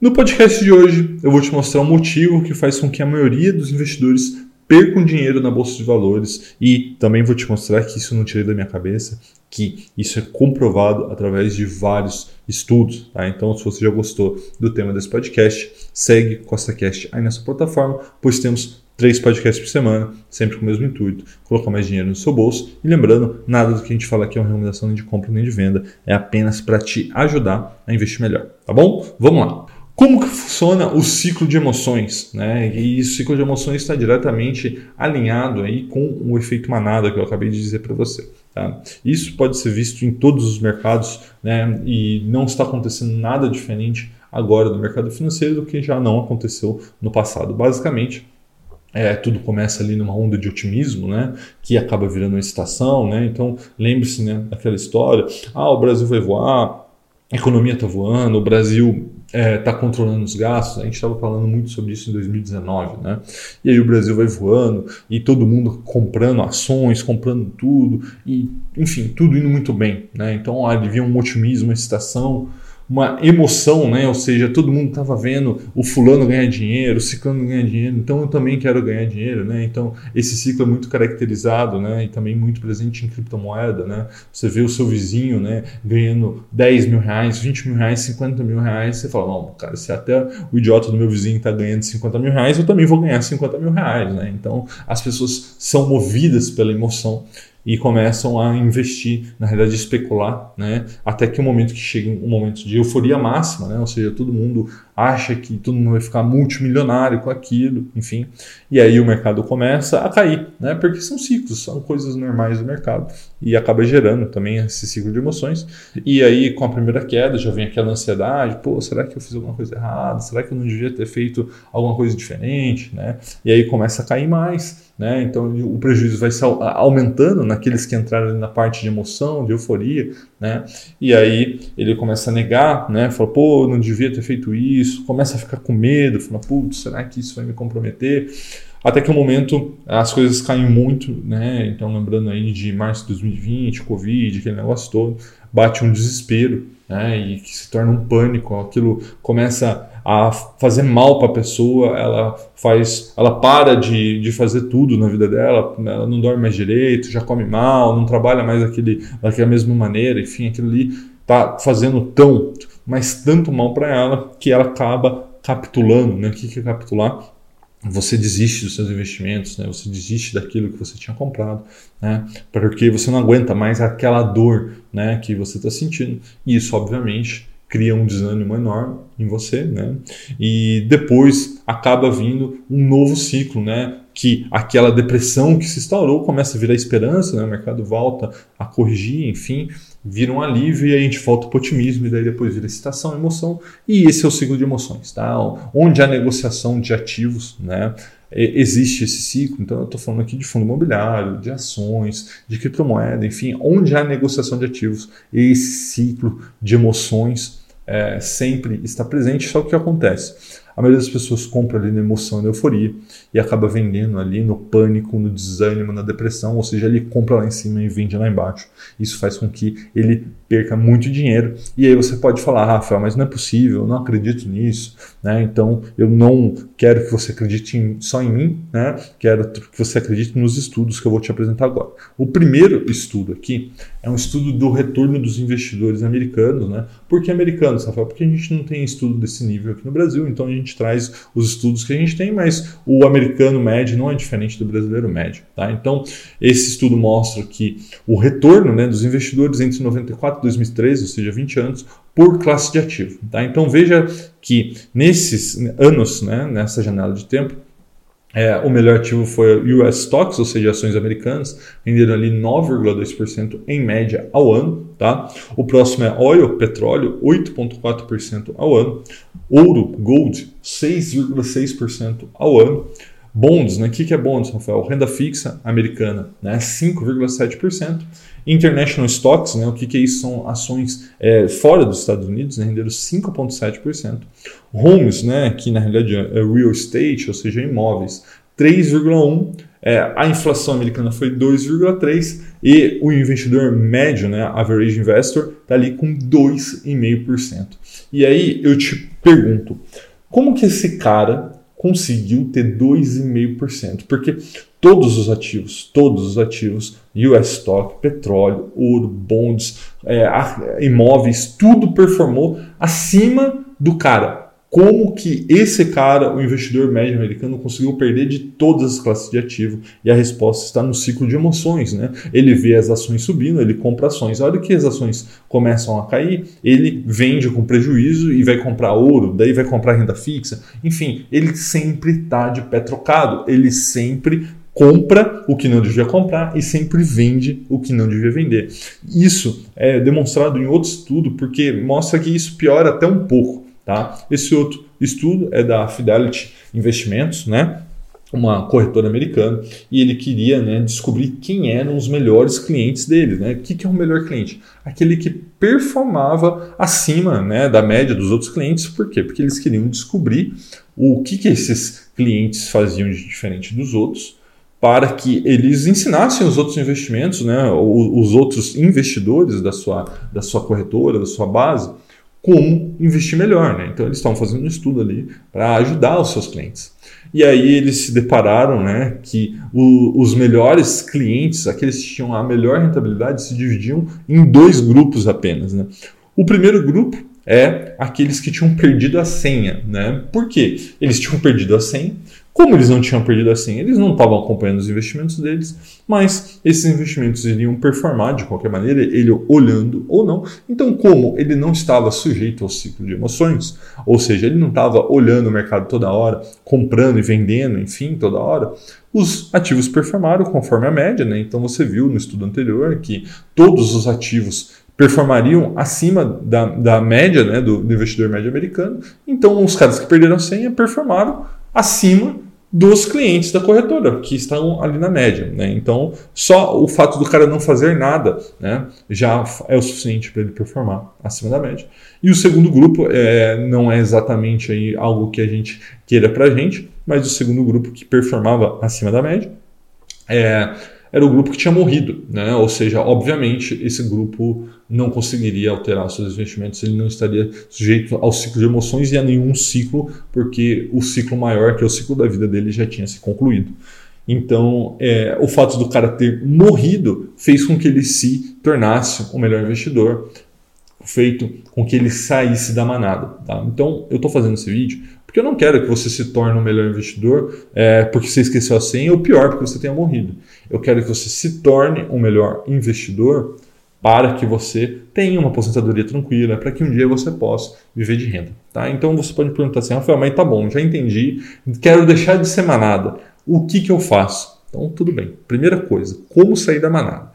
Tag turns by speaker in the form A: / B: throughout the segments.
A: No podcast de hoje, eu vou te mostrar um motivo que faz com que a maioria dos investidores percam dinheiro na bolsa de valores e também vou te mostrar que isso não tirei da minha cabeça, que isso é comprovado através de vários estudos. Tá? Então, se você já gostou do tema desse podcast, segue CostaCast aí nessa plataforma, pois temos três podcasts por semana, sempre com o mesmo intuito, colocar mais dinheiro no seu bolso. E lembrando, nada do que a gente fala aqui é uma recomendação nem de compra nem de venda, é apenas para te ajudar a investir melhor, tá bom? Vamos lá. Como que funciona o ciclo de emoções? Né? E o ciclo de emoções está diretamente alinhado aí com o efeito manada que eu acabei de dizer para você. Tá? Isso pode ser visto em todos os mercados né? e não está acontecendo nada diferente agora no mercado financeiro do que já não aconteceu no passado. Basicamente, é, tudo começa ali numa onda de otimismo, né, que acaba virando uma excitação, né, então lembre-se, né, daquela história, ah, o Brasil vai voar, a economia está voando, o Brasil está é, tá controlando os gastos, a gente estava falando muito sobre isso em 2019, né, e aí o Brasil vai voando, e todo mundo comprando ações, comprando tudo, e enfim, tudo indo muito bem, né, então havia um otimismo, uma excitação, uma emoção, né? Ou seja, todo mundo estava vendo o fulano ganhar dinheiro, o ciclano ganhar dinheiro, então eu também quero ganhar dinheiro, né? Então esse ciclo é muito caracterizado, né? E também muito presente em criptomoeda, né? Você vê o seu vizinho, né? Ganhando 10 mil reais, 20 mil reais, 50 mil reais, você fala, não, cara, se até o idiota do meu vizinho está ganhando 50 mil reais, eu também vou ganhar 50 mil reais, né? Então as pessoas são movidas pela emoção e começam a investir, na realidade especular, né? Até que o momento que chega um momento de euforia máxima, né? Ou seja, todo mundo acha que todo mundo vai ficar multimilionário com aquilo, enfim. E aí o mercado começa a cair, né? Porque são ciclos, são coisas normais do mercado e acaba gerando também esse ciclo de emoções. E aí com a primeira queda já vem aquela ansiedade, pô, será que eu fiz alguma coisa errada? Será que eu não devia ter feito alguma coisa diferente, né? E aí começa a cair mais. Né? Então o prejuízo vai aumentando naqueles que entraram na parte de emoção, de euforia, né? E aí ele começa a negar, né? Fala, pô, não devia ter feito isso, começa a ficar com medo, fala, putz, será que isso vai me comprometer? Até que o momento as coisas caem muito, né? Então, lembrando aí de março de 2020, Covid, aquele negócio todo, bate um desespero, né? E que se torna um pânico, aquilo começa a fazer mal para a pessoa, ela faz, ela para de, de fazer tudo na vida dela, ela não dorme mais direito, já come mal, não trabalha mais daquele, daquela mesma maneira, enfim, aquilo ali tá fazendo tão mas tanto mal para ela que ela acaba capitulando. Né? O que é capitular? Você desiste dos seus investimentos, né? você desiste daquilo que você tinha comprado, né? porque você não aguenta mais aquela dor né, que você está sentindo. E isso, obviamente, cria um desânimo enorme em você, né? E depois acaba vindo um novo ciclo, né? Que aquela depressão que se instaurou começa a virar esperança, né? O mercado volta a corrigir, enfim, vira um alívio e a gente volta para otimismo e daí depois vira excitação, emoção e esse é o ciclo de emoções, tá? Onde há negociação de ativos, né? Existe esse ciclo, então eu estou falando aqui de fundo imobiliário, de ações, de criptomoeda, enfim, onde há negociação de ativos, esse ciclo de emoções é, sempre está presente, só que o que acontece? A maioria das pessoas compra ali na emoção, na euforia e acaba vendendo ali no pânico, no desânimo, na depressão, ou seja, ele compra lá em cima e vende lá embaixo. Isso faz com que ele perca muito dinheiro. E aí você pode falar, Rafael, mas não é possível, eu não acredito nisso, né? Então eu não quero que você acredite em, só em mim, né? Quero que você acredite nos estudos que eu vou te apresentar agora. O primeiro estudo aqui é um estudo do retorno dos investidores americanos, né? Por que americanos, Rafael? Porque a gente não tem estudo desse nível aqui no Brasil, então a gente traz os estudos que a gente tem, mas o americano médio não é diferente do brasileiro médio, tá? Então esse estudo mostra que o retorno né, dos investidores entre 94 e 2013, ou seja, 20 anos, por classe de ativo. Tá? Então veja que nesses anos, né, nessa janela de tempo, é, o melhor ativo foi o US Stocks, ou seja, ações americanas, renderam ali 9,2% em média ao ano. Tá? O próximo é oil, petróleo, 8,4% ao ano. Ouro, gold, 6,6% ao ano. Bonds, né? O que é bonds, Rafael? Renda fixa americana, né? 5,7%. International Stocks, né? O que é isso? São ações é, fora dos Estados Unidos, né? renderam 5,7%. Homes, né? Que na realidade é real estate, ou seja, imóveis, 3,1%. É, a inflação americana foi 2,3% e o investidor médio, né? Average investor, está ali com 2,5%. E aí eu te pergunto, como que esse cara conseguiu ter 2,5%? Porque todos os ativos, todos os ativos, US Stock, petróleo, ouro, bonds, é, imóveis, tudo performou acima do cara como que esse cara, o investidor médio americano, conseguiu perder de todas as classes de ativo? E a resposta está no ciclo de emoções, né? Ele vê as ações subindo, ele compra ações. A hora que as ações começam a cair, ele vende com prejuízo e vai comprar ouro, daí vai comprar renda fixa. Enfim, ele sempre está de pé trocado, ele sempre compra o que não devia comprar e sempre vende o que não devia vender. Isso é demonstrado em outro estudo porque mostra que isso piora até um pouco. Tá? Esse outro estudo é da Fidelity Investimentos, né? uma corretora americana, e ele queria né, descobrir quem eram os melhores clientes dele. Né? O que, que é o melhor cliente? Aquele que performava acima né, da média dos outros clientes. Por quê? Porque eles queriam descobrir o que, que esses clientes faziam de diferente dos outros para que eles ensinassem os outros investimentos, né, os outros investidores da sua, da sua corretora, da sua base, como investir melhor. Né? Então eles estão fazendo um estudo ali para ajudar os seus clientes. E aí eles se depararam né, que o, os melhores clientes, aqueles que tinham a melhor rentabilidade, se dividiam em dois grupos apenas. Né? O primeiro grupo é aqueles que tinham perdido a senha. Né? Por quê? Eles tinham perdido a senha como eles não tinham perdido assim, eles não estavam acompanhando os investimentos deles, mas esses investimentos iriam performar de qualquer maneira, ele olhando ou não. Então, como ele não estava sujeito ao ciclo de emoções, ou seja, ele não estava olhando o mercado toda hora, comprando e vendendo, enfim, toda hora, os ativos performaram conforme a média. Né? Então, você viu no estudo anterior que todos os ativos performariam acima da, da média né, do, do investidor médio americano. Então, os caras que perderam a senha performaram acima dos clientes da corretora, que estão ali na média. Né? Então, só o fato do cara não fazer nada né, já é o suficiente para ele performar acima da média. E o segundo grupo é, não é exatamente aí algo que a gente queira para a gente, mas o segundo grupo que performava acima da média é era o grupo que tinha morrido, né? Ou seja, obviamente esse grupo não conseguiria alterar seus investimentos, ele não estaria sujeito ao ciclo de emoções e a nenhum ciclo, porque o ciclo maior, que é o ciclo da vida dele, já tinha se concluído. Então, é, o fato do cara ter morrido fez com que ele se tornasse o melhor investidor, feito com que ele saísse da manada. Tá? Então, eu estou fazendo esse vídeo porque eu não quero que você se torne um melhor investidor é, porque você esqueceu a senha ou pior, porque você tenha morrido. Eu quero que você se torne um melhor investidor para que você tenha uma aposentadoria tranquila, para que um dia você possa viver de renda. Tá? Então você pode perguntar assim, Rafael, mas tá bom, já entendi, quero deixar de ser manada. O que, que eu faço? Então, tudo bem. Primeira coisa, como sair da manada?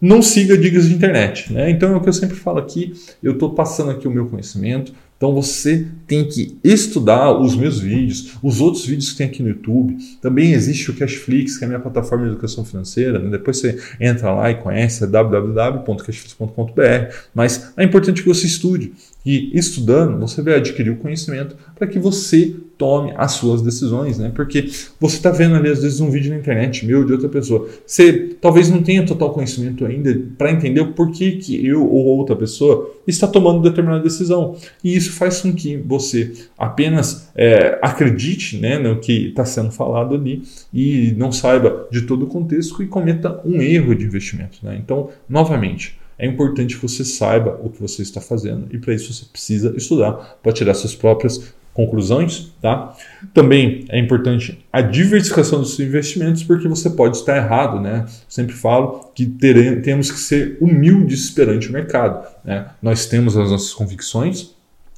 A: Não siga dicas de internet. Né? Então é o que eu sempre falo aqui, eu estou passando aqui o meu conhecimento, então você tem que estudar os meus vídeos, os outros vídeos que tem aqui no YouTube. Também existe o Cashflix, que é a minha plataforma de educação financeira. Né? Depois você entra lá e conhece, é www.cashflix.com.br. Mas é importante que você estude. E estudando, você vai adquirir o conhecimento para que você tome as suas decisões, né? Porque você está vendo ali às vezes um vídeo na internet meu de outra pessoa. Você talvez não tenha total conhecimento ainda para entender o porquê que eu ou outra pessoa está tomando determinada decisão. E isso faz com que você apenas é, acredite né, no que está sendo falado ali e não saiba de todo o contexto e cometa um erro de investimento. Né? Então, novamente, é importante que você saiba o que você está fazendo e para isso você precisa estudar para tirar suas próprias conclusões, tá? Também é importante a diversificação dos investimentos, porque você pode estar errado, né? Sempre falo que teremos, temos que ser humildes perante o mercado, né? Nós temos as nossas convicções,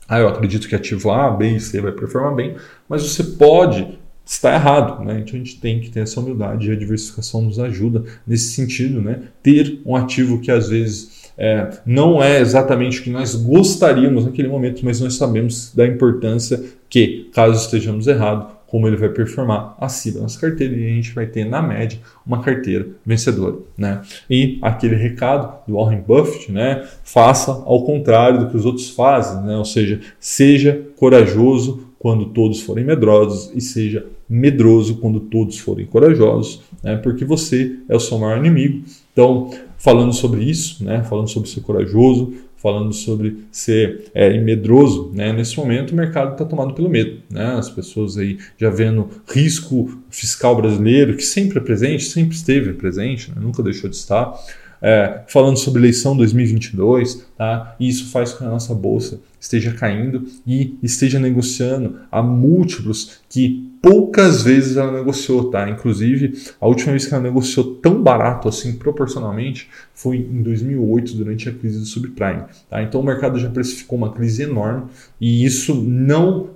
A: ah, eu acredito que ativo A, B e C vai performar bem, mas você pode estar errado, né? Então a gente tem que ter essa humildade e a diversificação nos ajuda nesse sentido, né? Ter um ativo que às vezes é, não é exatamente o que nós gostaríamos naquele momento, mas nós sabemos da importância que, caso estejamos errados, como ele vai performar acima das carteiras e a gente vai ter, na média, uma carteira vencedora. Né? E aquele recado do Warren Buffett, né? faça ao contrário do que os outros fazem, né? ou seja, seja corajoso quando todos forem medrosos e seja medroso quando todos forem corajosos, né? porque você é o seu maior inimigo. Então, falando sobre isso, né? falando sobre ser corajoso, falando sobre ser é, medroso, né? Nesse momento o mercado está tomado pelo medo, né? As pessoas aí já vendo risco fiscal brasileiro que sempre é presente, sempre esteve presente, né? nunca deixou de estar é, falando sobre eleição 2022, tá? E isso faz com que a nossa bolsa esteja caindo e esteja negociando a múltiplos que poucas vezes ela negociou, tá? Inclusive, a última vez que ela negociou tão barato assim, proporcionalmente, foi em 2008, durante a crise do subprime, tá? Então o mercado já precificou uma crise enorme e isso não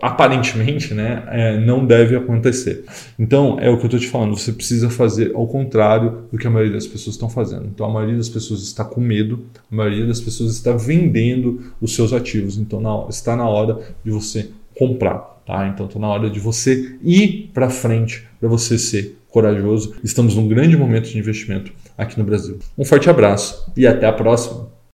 A: aparentemente né, é, não deve acontecer. Então, é o que eu estou te falando, você precisa fazer ao contrário do que a maioria das pessoas estão fazendo. Então, a maioria das pessoas está com medo, a maioria das pessoas está vendendo os seus ativos. Então, na, está na hora de você comprar. Tá? Então, está na hora de você ir para frente, para você ser corajoso. Estamos num grande momento de investimento aqui no Brasil. Um forte abraço e até a próxima!